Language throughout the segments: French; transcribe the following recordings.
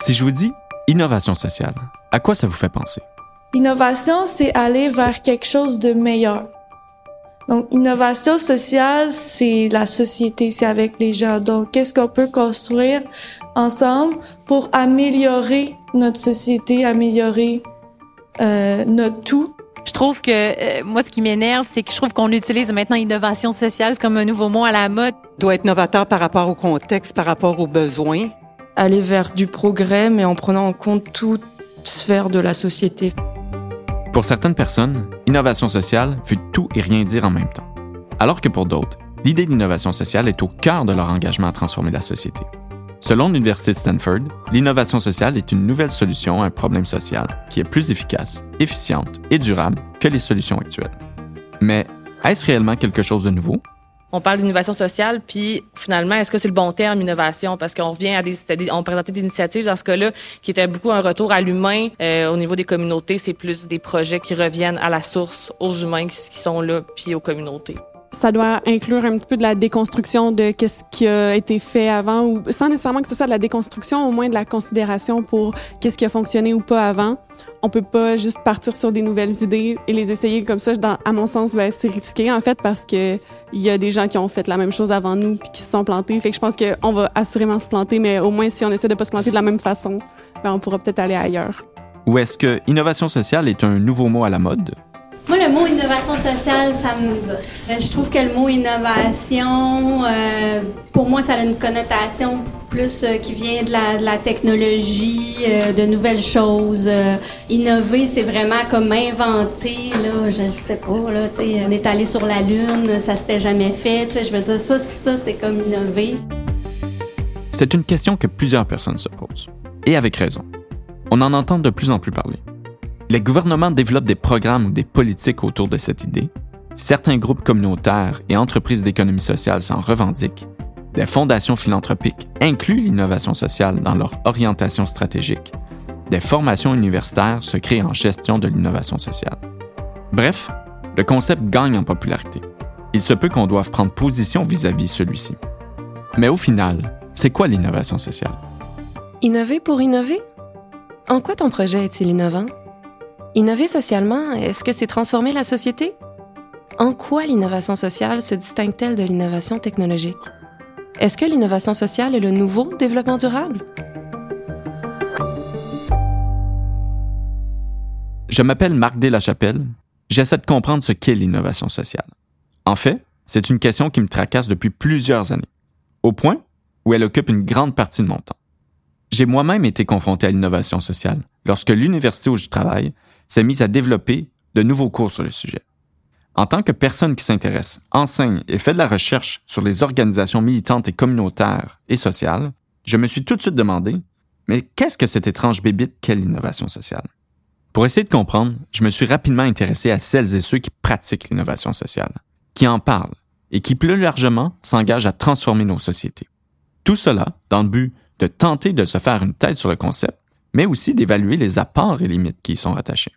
Si je vous dis innovation sociale, à quoi ça vous fait penser? Innovation, c'est aller vers quelque chose de meilleur. Donc, innovation sociale, c'est la société, c'est avec les gens. Donc, qu'est-ce qu'on peut construire ensemble pour améliorer notre société, améliorer euh, notre tout? Je trouve que euh, moi, ce qui m'énerve, c'est que je trouve qu'on utilise maintenant innovation sociale comme un nouveau mot à la mode. Doit être novateur par rapport au contexte, par rapport aux besoins. Aller vers du progrès, mais en prenant en compte toute sphère de la société. Pour certaines personnes, innovation sociale veut tout et rien dire en même temps. Alors que pour d'autres, l'idée d'innovation sociale est au cœur de leur engagement à transformer la société. Selon l'Université de Stanford, l'innovation sociale est une nouvelle solution à un problème social qui est plus efficace, efficiente et durable que les solutions actuelles. Mais est-ce réellement quelque chose de nouveau? On parle d'innovation sociale, puis finalement, est-ce que c'est le bon terme, innovation? Parce qu'on revient à des, on présentait des initiatives dans ce cas-là qui étaient beaucoup un retour à l'humain. Euh, au niveau des communautés, c'est plus des projets qui reviennent à la source, aux humains qui sont là, puis aux communautés ça doit inclure un petit peu de la déconstruction de qu'est-ce qui a été fait avant ou sans nécessairement que ce soit de la déconstruction, au moins de la considération pour qu'est-ce qui a fonctionné ou pas avant. On peut pas juste partir sur des nouvelles idées et les essayer comme ça. À mon sens, ben, c'est risqué en fait parce que il y a des gens qui ont fait la même chose avant nous puis qui se sont plantés. Fait que je pense qu'on va assurément se planter, mais au moins si on essaie de pas se planter de la même façon, ben, on pourra peut-être aller ailleurs. Ou est-ce que innovation sociale est un nouveau mot à la mode? Moi, le mot innovation sociale, ça me bosse. Je trouve que le mot innovation, euh, pour moi, ça a une connotation plus euh, qui vient de la, technologie, euh, de nouvelles choses. innover, c'est vraiment comme inventer, là, je sais pas, là, tu sais, on est allé sur la Lune, ça s'était jamais fait, tu je veux dire, ça, ça c'est comme innover. C'est une question que plusieurs personnes se posent, et avec raison. On en entend de plus en plus parler. Les gouvernements développent des programmes ou des politiques autour de cette idée. Certains groupes communautaires et entreprises d'économie sociale s'en revendiquent. Des fondations philanthropiques incluent l'innovation sociale dans leur orientation stratégique. Des formations universitaires se créent en gestion de l'innovation sociale. Bref, le concept gagne en popularité. Il se peut qu'on doive prendre position vis-à-vis celui-ci. Mais au final, c'est quoi l'innovation sociale? Innover pour innover? En quoi ton projet est-il innovant? Innover socialement, est-ce que c'est transformer la société? En quoi l'innovation sociale se distingue-t-elle de l'innovation technologique? Est-ce que l'innovation sociale est le nouveau développement durable? Je m'appelle Marc Deslachapelle. J'essaie de comprendre ce qu'est l'innovation sociale. En fait, c'est une question qui me tracasse depuis plusieurs années, au point où elle occupe une grande partie de mon temps. J'ai moi-même été confronté à l'innovation sociale lorsque l'université où je travaille s'est mise à développer de nouveaux cours sur le sujet. En tant que personne qui s'intéresse, enseigne et fait de la recherche sur les organisations militantes et communautaires et sociales, je me suis tout de suite demandé, mais qu'est-ce que cette étrange bébite qu'est l'innovation sociale? Pour essayer de comprendre, je me suis rapidement intéressé à celles et ceux qui pratiquent l'innovation sociale, qui en parlent et qui plus largement s'engagent à transformer nos sociétés. Tout cela dans le but de tenter de se faire une tête sur le concept, mais aussi d'évaluer les apports et limites qui y sont attachés.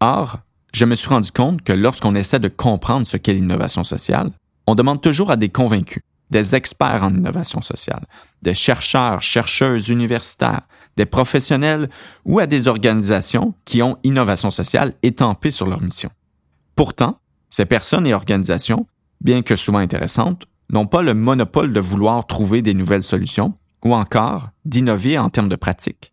Or, je me suis rendu compte que lorsqu'on essaie de comprendre ce qu'est l'innovation sociale, on demande toujours à des convaincus, des experts en innovation sociale, des chercheurs, chercheuses universitaires, des professionnels ou à des organisations qui ont innovation sociale étampée sur leur mission. Pourtant, ces personnes et organisations, bien que souvent intéressantes, n'ont pas le monopole de vouloir trouver des nouvelles solutions ou encore d'innover en termes de pratique.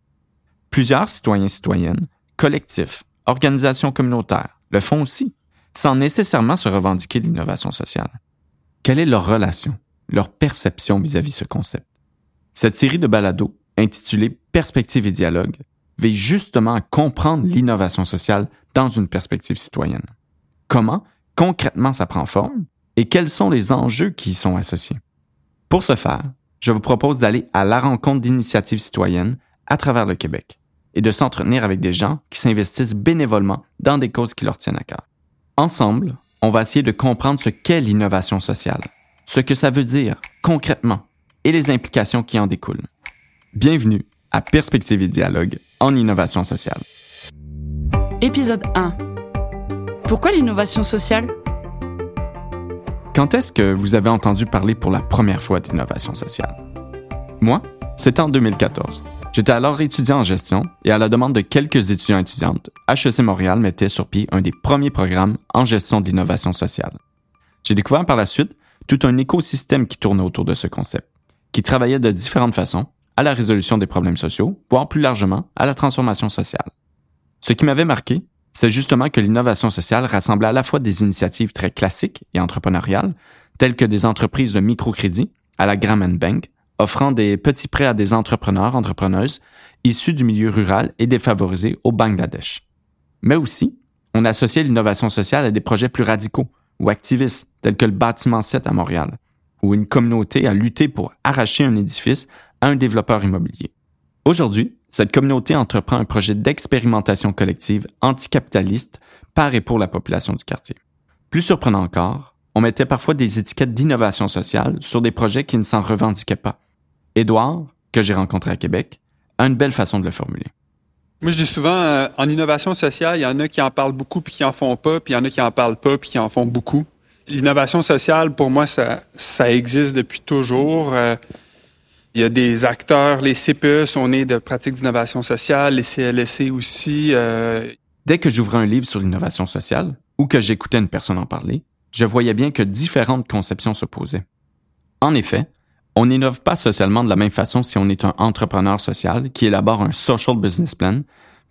Plusieurs citoyens et citoyennes, collectifs, organisations communautaires le font aussi, sans nécessairement se revendiquer de l'innovation sociale. Quelle est leur relation, leur perception vis-à-vis -vis ce concept? Cette série de balados, intitulée Perspective et dialogue, vise justement à comprendre l'innovation sociale dans une perspective citoyenne. Comment, concrètement, ça prend forme et quels sont les enjeux qui y sont associés? Pour ce faire, je vous propose d'aller à la rencontre d'initiatives citoyennes à travers le Québec et de s'entretenir avec des gens qui s'investissent bénévolement dans des causes qui leur tiennent à cœur. Ensemble, on va essayer de comprendre ce qu'est l'innovation sociale, ce que ça veut dire concrètement et les implications qui en découlent. Bienvenue à Perspective et Dialogue en innovation sociale. Épisode 1. Pourquoi l'innovation sociale? Quand est-ce que vous avez entendu parler pour la première fois d'innovation sociale? Moi, c'était en 2014 J'étais alors étudiant en gestion et à la demande de quelques étudiants étudiantes, HEC Montréal mettait sur pied un des premiers programmes en gestion de l'innovation sociale. J'ai découvert par la suite tout un écosystème qui tournait autour de ce concept, qui travaillait de différentes façons à la résolution des problèmes sociaux, voire plus largement à la transformation sociale. Ce qui m'avait marqué, c'est justement que l'innovation sociale rassemblait à la fois des initiatives très classiques et entrepreneuriales, telles que des entreprises de microcrédit à la Grameen Bank, offrant des petits prêts à des entrepreneurs, entrepreneuses issus du milieu rural et défavorisés au Bangladesh. Mais aussi, on associait l'innovation sociale à des projets plus radicaux ou activistes, tels que le bâtiment 7 à Montréal, où une communauté a lutté pour arracher un édifice à un développeur immobilier. Aujourd'hui, cette communauté entreprend un projet d'expérimentation collective anticapitaliste par et pour la population du quartier. Plus surprenant encore, on mettait parfois des étiquettes d'innovation sociale sur des projets qui ne s'en revendiquaient pas. Édouard, que j'ai rencontré à Québec, a une belle façon de le formuler. Moi, je dis souvent, euh, en innovation sociale, il y en a qui en parlent beaucoup puis qui en font pas, puis il y en a qui en parlent pas puis qui en font beaucoup. L'innovation sociale, pour moi, ça, ça existe depuis toujours. Euh, il y a des acteurs, les CPE sont nés de pratiques d'innovation sociale, les CLSC aussi. Euh... Dès que j'ouvrais un livre sur l'innovation sociale ou que j'écoutais une personne en parler, je voyais bien que différentes conceptions s'opposaient. En effet, on n'innove pas socialement de la même façon si on est un entrepreneur social qui élabore un social business plan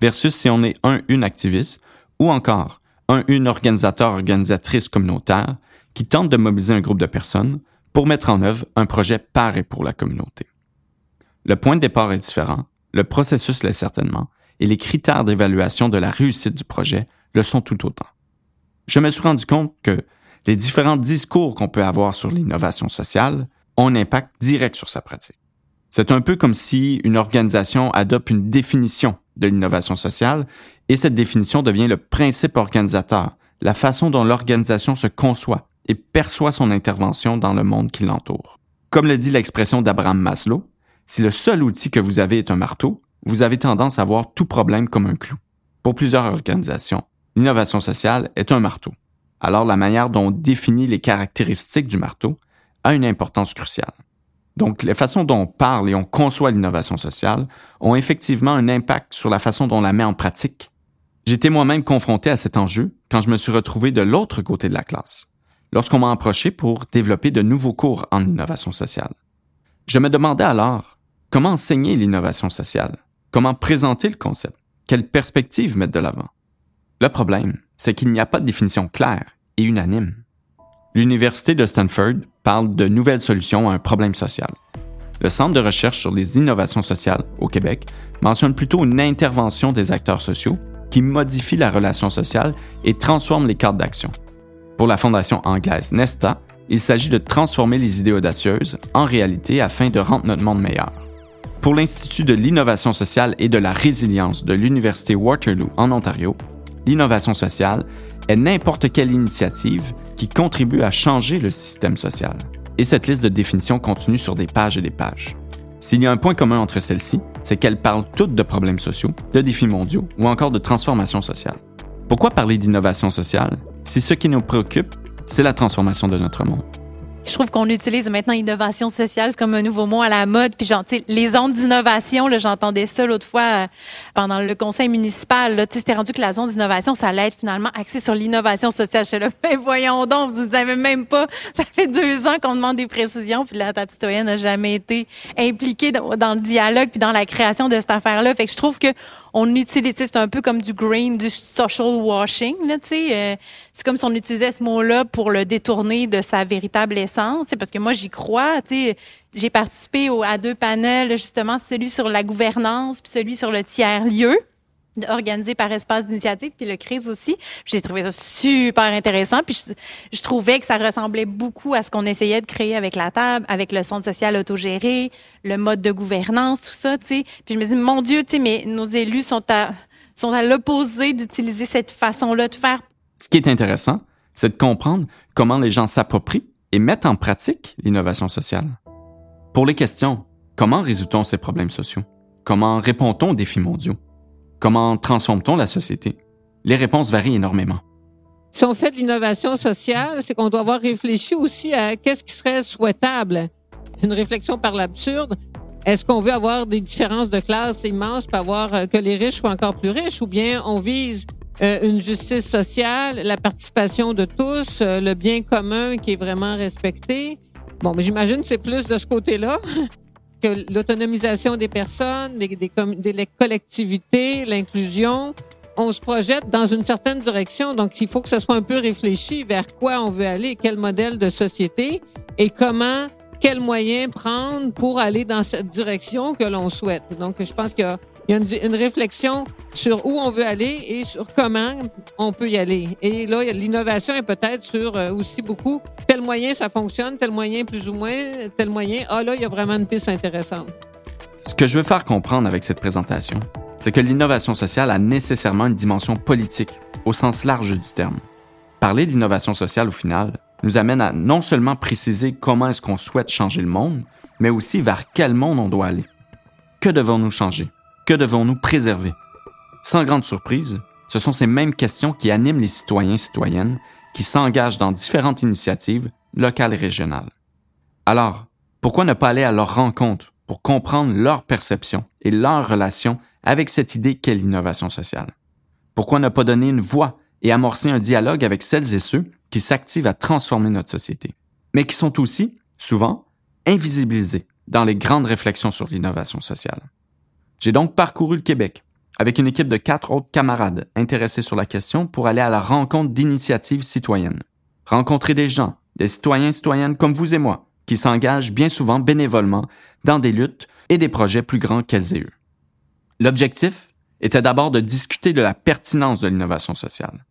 versus si on est un une activiste ou encore un une organisateur organisatrice communautaire qui tente de mobiliser un groupe de personnes pour mettre en œuvre un projet par et pour la communauté. Le point de départ est différent, le processus l'est certainement, et les critères d'évaluation de la réussite du projet le sont tout autant. Je me suis rendu compte que les différents discours qu'on peut avoir sur l'innovation sociale ont un impact direct sur sa pratique. C'est un peu comme si une organisation adopte une définition de l'innovation sociale et cette définition devient le principe organisateur, la façon dont l'organisation se conçoit et perçoit son intervention dans le monde qui l'entoure. Comme le dit l'expression d'Abraham Maslow, si le seul outil que vous avez est un marteau, vous avez tendance à voir tout problème comme un clou. Pour plusieurs organisations, l'innovation sociale est un marteau. Alors la manière dont on définit les caractéristiques du marteau a une importance cruciale. Donc les façons dont on parle et on conçoit l'innovation sociale ont effectivement un impact sur la façon dont on la met en pratique. J'étais moi-même confronté à cet enjeu quand je me suis retrouvé de l'autre côté de la classe, lorsqu'on m'a approché pour développer de nouveaux cours en innovation sociale. Je me demandais alors Comment enseigner l'innovation sociale? Comment présenter le concept? Quelle perspective mettre de l'avant? Le problème, c'est qu'il n'y a pas de définition claire et unanime. L'Université de Stanford parle de nouvelles solutions à un problème social. Le Centre de recherche sur les innovations sociales au Québec mentionne plutôt une intervention des acteurs sociaux qui modifie la relation sociale et transforme les cadres d'action. Pour la fondation anglaise Nesta, il s'agit de transformer les idées audacieuses en réalité afin de rendre notre monde meilleur. Pour l'Institut de l'innovation sociale et de la résilience de l'Université Waterloo en Ontario, l'innovation sociale est n'importe quelle initiative qui contribue à changer le système social. Et cette liste de définitions continue sur des pages et des pages. S'il y a un point commun entre celles-ci, c'est qu'elles parlent toutes de problèmes sociaux, de défis mondiaux ou encore de transformation sociale. Pourquoi parler d'innovation sociale si ce qui nous préoccupe, c'est la transformation de notre monde? Je trouve qu'on utilise maintenant innovation sociale comme un nouveau mot à la mode. Puis genre, les ondes d'innovation, j'entendais ça l'autre fois euh, pendant le conseil municipal. C'était rendu que la zone d'innovation, ça allait être finalement axé sur l'innovation sociale. Je là, mais voyons donc, vous ne savez même pas. Ça fait deux ans qu'on demande des précisions, puis la table citoyenne n'a jamais été impliquée dans, le dialogue puis dans la création de cette affaire-là. Fait que je trouve que on utilise, c'est un peu comme du green, du social washing. Là, euh, c'est comme si on utilisait ce mot-là pour le détourner de sa véritable essence parce que moi, j'y crois. J'ai participé à deux panels, justement, celui sur la gouvernance puis celui sur le tiers-lieu organisé par Espace d'Initiative, puis le CRIS aussi. J'ai trouvé ça super intéressant, puis je, trouvais que ça ressemblait beaucoup à ce qu'on essayait de créer avec la table, avec le centre social autogéré, le mode de gouvernance, tout ça, tu sais. Puis je me dis, mon Dieu, tu sais, mais nos élus sont à, sont à l'opposé d'utiliser cette façon-là de faire. Ce qui est intéressant, c'est de comprendre comment les gens s'approprient et mettre en pratique l'innovation sociale. Pour les questions, comment résout-on ces problèmes sociaux? Comment répond-on aux défis mondiaux? Comment transforme-t-on la société? Les réponses varient énormément. Si on fait de l'innovation sociale, c'est qu'on doit avoir réfléchi aussi à qu'est-ce qui serait souhaitable. Une réflexion par l'absurde. Est-ce qu'on veut avoir des différences de classe immenses pour avoir euh, que les riches soient encore plus riches ou bien on vise euh, une justice sociale, la participation de tous, euh, le bien commun qui est vraiment respecté? Bon, mais j'imagine c'est plus de ce côté-là que l'autonomisation des personnes, des, collectivités, l'inclusion. On se projette dans une certaine direction, donc il faut que ce soit un peu réfléchi vers quoi on veut aller, quel modèle de société et comment quels moyens prendre pour aller dans cette direction que l'on souhaite. Donc, je pense qu'il y a, une, réflexion sur où on veut aller et sur comment on peut y aller. Et là, l'innovation est peut-être sur euh, aussi beaucoup tel moyen ça fonctionne, tel moyen plus ou moins, tel moyen. Ah là, il y a vraiment une piste intéressante. Ce que je veux faire comprendre avec cette présentation, c'est que l'innovation sociale a nécessairement une dimension politique au sens large du terme. Parler d'innovation sociale au final, nous amène à non seulement préciser comment est-ce qu'on souhaite changer le monde, mais aussi vers quel monde on doit aller. Que devons-nous changer? Que devons-nous préserver? Sans grande surprise, ce sont ces mêmes questions qui animent les citoyens et citoyennes qui s'engagent dans différentes initiatives locales et régionales. Alors, pourquoi ne pas aller à leur rencontre pour comprendre leur perception et leur relation avec cette idée qu'est l'innovation sociale? Pourquoi ne pas donner une voix et amorcer un dialogue avec celles et ceux qui s'activent à transformer notre société, mais qui sont aussi, souvent, invisibilisés dans les grandes réflexions sur l'innovation sociale? J'ai donc parcouru le Québec avec une équipe de quatre autres camarades intéressés sur la question pour aller à la rencontre d'initiatives citoyennes. Rencontrer des gens, des citoyens et citoyennes comme vous et moi, qui s'engagent bien souvent bénévolement dans des luttes et des projets plus grands qu'elles aient eu. L'objectif était d'abord de discuter de la pertinence de l'innovation sociale.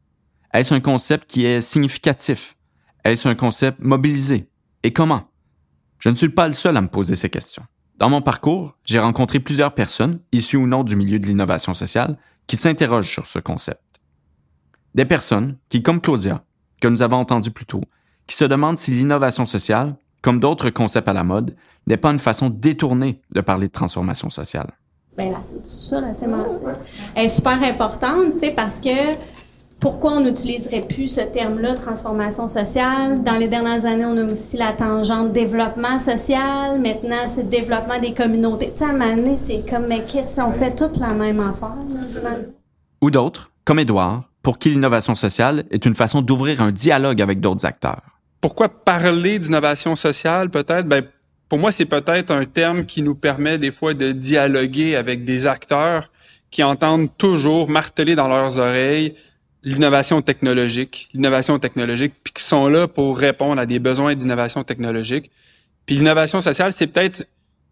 Est-ce un concept qui est significatif? Est-ce un concept mobilisé? Et comment? Je ne suis pas le seul à me poser ces questions. Dans mon parcours, j'ai rencontré plusieurs personnes, issues ou non du milieu de l'innovation sociale, qui s'interrogent sur ce concept. Des personnes qui, comme Claudia, que nous avons entendu plus tôt, qui se demandent si l'innovation sociale, comme d'autres concepts à la mode, n'est pas une façon détournée de parler de transformation sociale. Bien, la, ça, la sémantique est super importante, tu sais, parce que pourquoi on n'utiliserait plus ce terme-là, transformation sociale? Dans les dernières années, on a aussi la tangente développement social. Maintenant, c'est développement des communautés. Tu sais, à un moment donné, c'est comme, mais qu'est-ce qu'on fait toute la même affaire? Ou d'autres, comme Édouard, pour qui l'innovation sociale est une façon d'ouvrir un dialogue avec d'autres acteurs. Pourquoi parler d'innovation sociale, peut-être? Ben, pour moi, c'est peut-être un terme qui nous permet des fois de dialoguer avec des acteurs qui entendent toujours marteler dans leurs oreilles l'innovation technologique, l'innovation technologique, puis qui sont là pour répondre à des besoins d'innovation technologique. Puis l'innovation sociale, c'est peut-être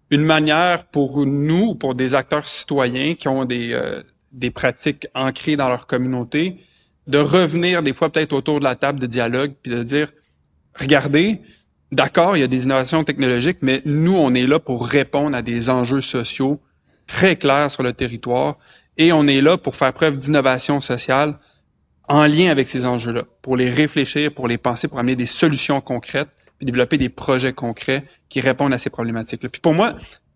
une manière pour nous, pour des acteurs citoyens qui ont des, euh, des pratiques ancrées dans leur communauté, de revenir des fois peut-être autour de la table de dialogue, puis de dire, regardez, d'accord, il y a des innovations technologiques, mais nous, on est là pour répondre à des enjeux sociaux très clairs sur le territoire, et on est là pour faire preuve d'innovation sociale en lien avec ces enjeux-là, pour les réfléchir, pour les penser, pour amener des solutions concrètes, puis développer des projets concrets qui répondent à ces problématiques-là. Puis pour moi,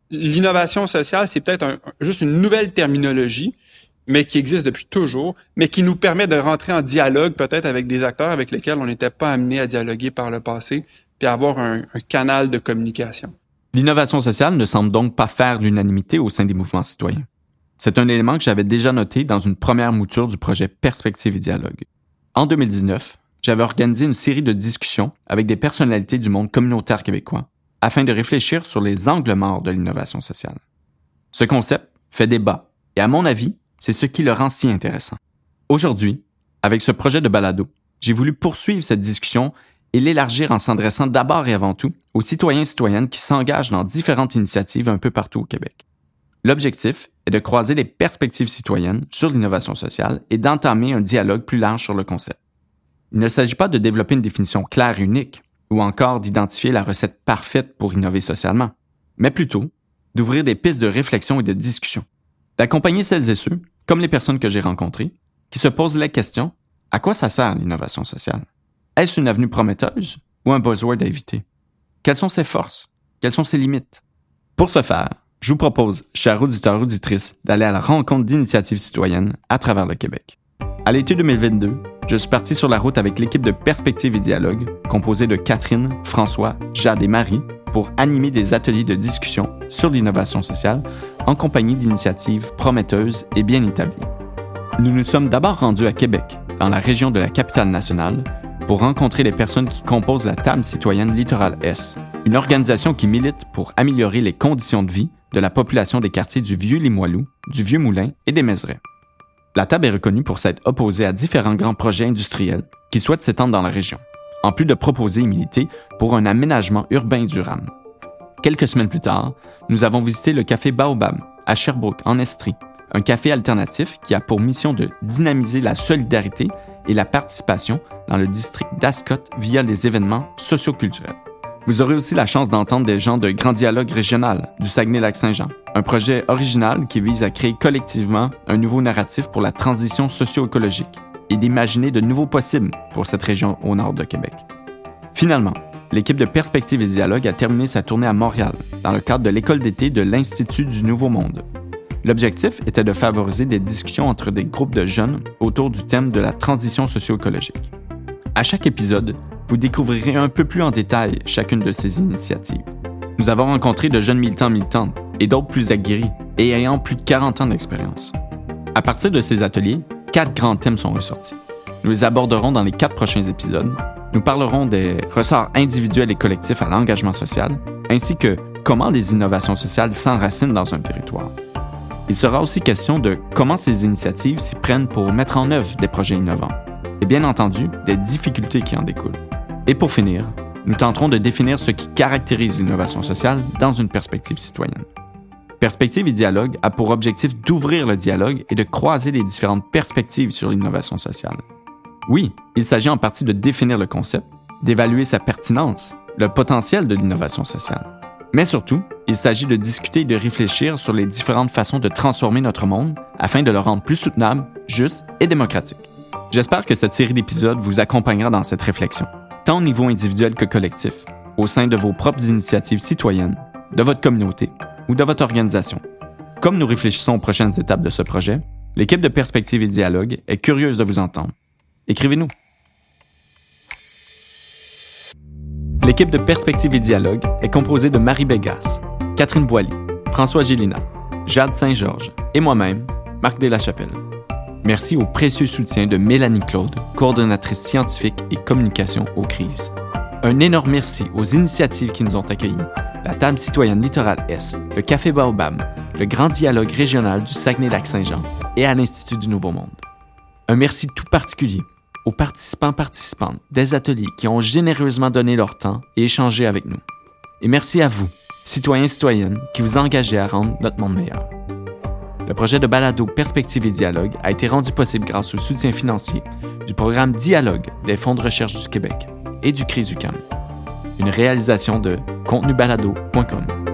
l'innovation sociale, c'est peut-être juste une nouvelle terminologie, mais qui existe depuis toujours, mais qui nous permet de rentrer en dialogue peut-être avec des acteurs avec lesquels on n'était pas amené à dialoguer par le passé, puis avoir un, un canal de communication. L'innovation sociale ne semble donc pas faire l'unanimité au sein des mouvements citoyens. C'est un élément que j'avais déjà noté dans une première mouture du projet Perspective et Dialogue. En 2019, j'avais organisé une série de discussions avec des personnalités du monde communautaire québécois afin de réfléchir sur les angles morts de l'innovation sociale. Ce concept fait débat et à mon avis, c'est ce qui le rend si intéressant. Aujourd'hui, avec ce projet de balado, j'ai voulu poursuivre cette discussion et l'élargir en s'adressant d'abord et avant tout aux citoyens et citoyennes qui s'engagent dans différentes initiatives un peu partout au Québec. L'objectif est de croiser les perspectives citoyennes sur l'innovation sociale et d'entamer un dialogue plus large sur le concept. Il ne s'agit pas de développer une définition claire et unique, ou encore d'identifier la recette parfaite pour innover socialement, mais plutôt d'ouvrir des pistes de réflexion et de discussion, d'accompagner celles et ceux, comme les personnes que j'ai rencontrées, qui se posent la question à quoi ça sert l'innovation sociale? Est-ce une avenue prometteuse ou un buzzword à éviter Quelles sont ses forces? Quelles sont ses limites? Pour ce faire, je vous propose, chers auditeurs auditrices, d'aller à la rencontre d'initiatives citoyennes à travers le Québec. À l'été 2022, je suis parti sur la route avec l'équipe de Perspective et Dialogue, composée de Catherine, François, Jade et Marie, pour animer des ateliers de discussion sur l'innovation sociale en compagnie d'initiatives prometteuses et bien établies. Nous nous sommes d'abord rendus à Québec, dans la région de la capitale nationale, pour rencontrer les personnes qui composent la Table citoyenne Littoral S, une organisation qui milite pour améliorer les conditions de vie de la population des quartiers du Vieux-Limoilou, du Vieux-Moulin et des Mézerais. La table est reconnue pour s'être opposée à différents grands projets industriels qui souhaitent s'étendre dans la région, en plus de proposer et militer pour un aménagement urbain durable. Quelques semaines plus tard, nous avons visité le café Baobab à Sherbrooke, en Estrie, un café alternatif qui a pour mission de dynamiser la solidarité et la participation dans le district d'Ascot via les événements socioculturels. Vous aurez aussi la chance d'entendre des gens de Grand Dialogue Régional du Saguenay-Lac-Saint-Jean, un projet original qui vise à créer collectivement un nouveau narratif pour la transition socio-écologique et d'imaginer de nouveaux possibles pour cette région au nord de Québec. Finalement, l'équipe de Perspective et Dialogue a terminé sa tournée à Montréal dans le cadre de l'école d'été de l'Institut du Nouveau Monde. L'objectif était de favoriser des discussions entre des groupes de jeunes autour du thème de la transition socio-écologique. À chaque épisode, vous découvrirez un peu plus en détail chacune de ces initiatives. Nous avons rencontré de jeunes militants militantes et d'autres plus aguerris et ayant plus de 40 ans d'expérience. À partir de ces ateliers, quatre grands thèmes sont ressortis. Nous les aborderons dans les quatre prochains épisodes. Nous parlerons des ressorts individuels et collectifs à l'engagement social, ainsi que comment les innovations sociales s'enracinent dans un territoire. Il sera aussi question de comment ces initiatives s'y prennent pour mettre en œuvre des projets innovants, et bien entendu des difficultés qui en découlent. Et pour finir, nous tenterons de définir ce qui caractérise l'innovation sociale dans une perspective citoyenne. Perspective et dialogue a pour objectif d'ouvrir le dialogue et de croiser les différentes perspectives sur l'innovation sociale. Oui, il s'agit en partie de définir le concept, d'évaluer sa pertinence, le potentiel de l'innovation sociale. Mais surtout, il s'agit de discuter et de réfléchir sur les différentes façons de transformer notre monde afin de le rendre plus soutenable, juste et démocratique. J'espère que cette série d'épisodes vous accompagnera dans cette réflexion tant au niveau individuel que collectif, au sein de vos propres initiatives citoyennes, de votre communauté ou de votre organisation. Comme nous réfléchissons aux prochaines étapes de ce projet, l'équipe de Perspective et Dialogue est curieuse de vous entendre. Écrivez-nous. L'équipe de Perspective et Dialogue est composée de Marie Bégas, Catherine Boilly, François Gélina, Jade Saint-Georges et moi-même, Marc Deslachapelle. Merci au précieux soutien de Mélanie Claude, coordonnatrice scientifique et communication aux crises. Un énorme merci aux initiatives qui nous ont accueillis, la Table citoyenne Littoral S, le Café Baobab, le Grand Dialogue régional du Saguenay-Lac-Saint-Jean et à l'Institut du Nouveau Monde. Un merci tout particulier aux participants participantes des ateliers qui ont généreusement donné leur temps et échangé avec nous. Et merci à vous, citoyens citoyennes, qui vous engagez à rendre notre monde meilleur. Le projet de balado Perspective et Dialogue a été rendu possible grâce au soutien financier du programme Dialogue des Fonds de recherche du Québec et du CRIS UQAM. Une réalisation de contenubalado.com.